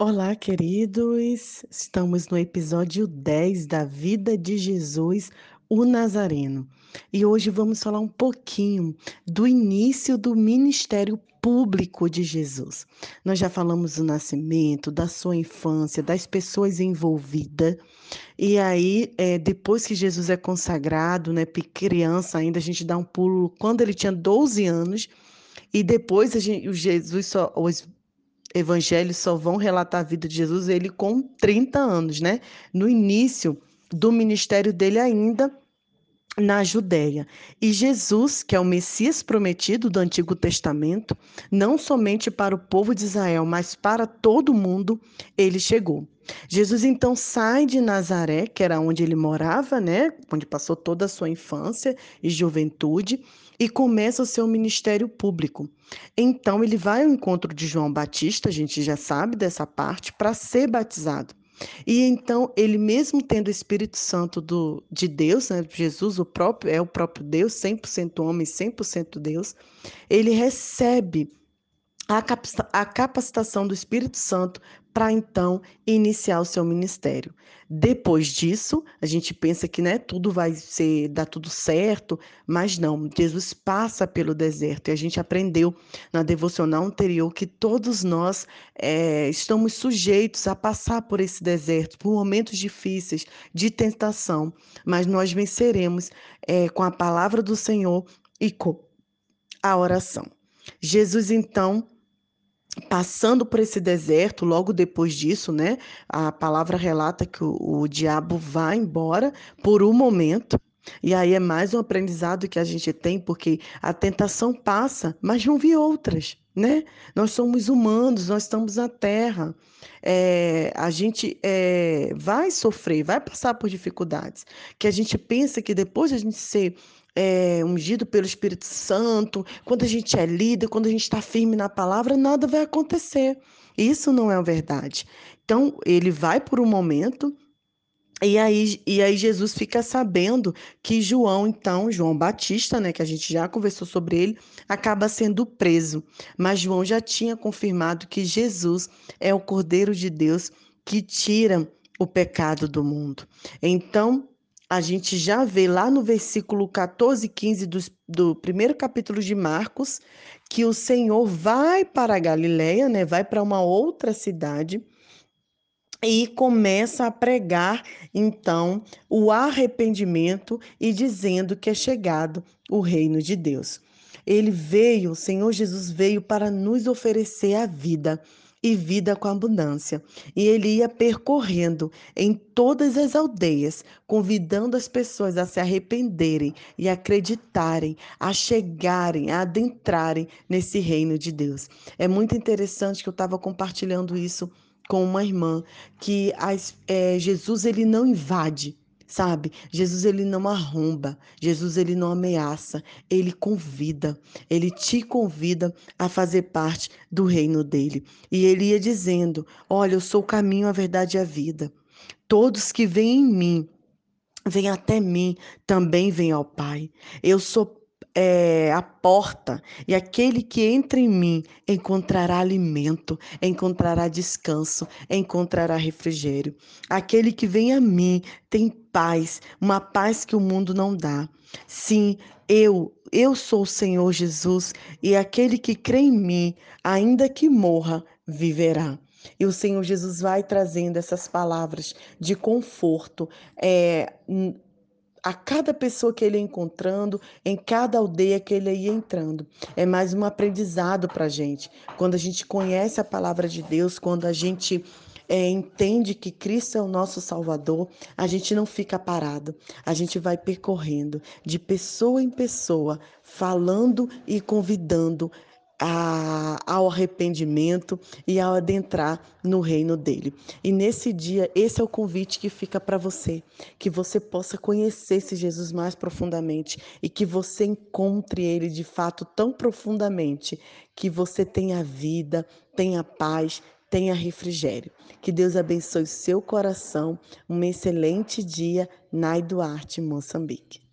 Olá, queridos. Estamos no episódio 10 da vida de Jesus, o Nazareno. E hoje vamos falar um pouquinho do início do ministério público de Jesus. Nós já falamos do nascimento, da sua infância, das pessoas envolvidas. E aí, é, depois que Jesus é consagrado, né, criança ainda, a gente dá um pulo quando ele tinha 12 anos. E depois gente, o Jesus só, os evangelhos só vão relatar a vida de Jesus ele com 30 anos, né? No início do ministério dele ainda na Judéia. E Jesus, que é o Messias prometido do Antigo Testamento, não somente para o povo de Israel, mas para todo mundo, ele chegou. Jesus então sai de Nazaré, que era onde ele morava, né, onde passou toda a sua infância e juventude, e começa o seu ministério público. Então ele vai ao encontro de João Batista, a gente já sabe dessa parte, para ser batizado. E então ele mesmo tendo o Espírito Santo do, de Deus, né, Jesus o próprio é o próprio Deus, 100% homem, 100% Deus, ele recebe a capacitação do Espírito Santo para então iniciar o seu ministério. Depois disso, a gente pensa que né, tudo vai ser dar tudo certo, mas não. Jesus passa pelo deserto e a gente aprendeu na devocional anterior que todos nós é, estamos sujeitos a passar por esse deserto, por momentos difíceis de tentação, mas nós venceremos é, com a palavra do Senhor e com a oração. Jesus então passando por esse deserto, logo depois disso, né? A palavra relata que o, o diabo vai embora por um momento. E aí é mais um aprendizado que a gente tem, porque a tentação passa, mas não vi outras, né? Nós somos humanos, nós estamos na Terra. É, a gente é, vai sofrer, vai passar por dificuldades. Que a gente pensa que depois de a gente ser é, ungido pelo Espírito Santo, quando a gente é líder, quando a gente está firme na palavra, nada vai acontecer. Isso não é verdade. Então, ele vai por um momento, e aí, e aí Jesus fica sabendo que João, então, João Batista, né, que a gente já conversou sobre ele, acaba sendo preso. Mas João já tinha confirmado que Jesus é o Cordeiro de Deus que tira o pecado do mundo. Então, a gente já vê lá no versículo 14 e 15 do, do primeiro capítulo de Marcos que o Senhor vai para a Galileia, né? vai para uma outra cidade e começa a pregar então o arrependimento e dizendo que é chegado o reino de Deus. Ele veio, o Senhor Jesus veio para nos oferecer a vida e vida com abundância. E ele ia percorrendo em todas as aldeias, convidando as pessoas a se arrependerem e acreditarem, a chegarem, a adentrarem nesse reino de Deus. É muito interessante que eu estava compartilhando isso com uma irmã, que as, é, Jesus ele não invade Sabe? Jesus ele não arromba, Jesus ele não ameaça, ele convida, ele te convida a fazer parte do reino dele. E ele ia dizendo: "Olha, eu sou o caminho, a verdade e a vida. Todos que vêm em mim, vêm até mim, também vêm ao Pai. Eu sou é, a porta, e aquele que entra em mim encontrará alimento, encontrará descanso, encontrará refrigério. Aquele que vem a mim tem paz, uma paz que o mundo não dá. Sim, eu, eu sou o Senhor Jesus, e aquele que crê em mim, ainda que morra, viverá. E o Senhor Jesus vai trazendo essas palavras de conforto, é, a cada pessoa que ele ia encontrando, em cada aldeia que ele ia entrando. É mais um aprendizado para a gente. Quando a gente conhece a palavra de Deus, quando a gente é, entende que Cristo é o nosso Salvador, a gente não fica parado, a gente vai percorrendo de pessoa em pessoa, falando e convidando a, ao arrependimento e ao adentrar no reino dele. E nesse dia, esse é o convite que fica para você, que você possa conhecer esse Jesus mais profundamente e que você encontre ele de fato tão profundamente que você tenha vida, tenha paz, tenha refrigério. Que Deus abençoe seu coração. Um excelente dia, Nai Duarte, Moçambique.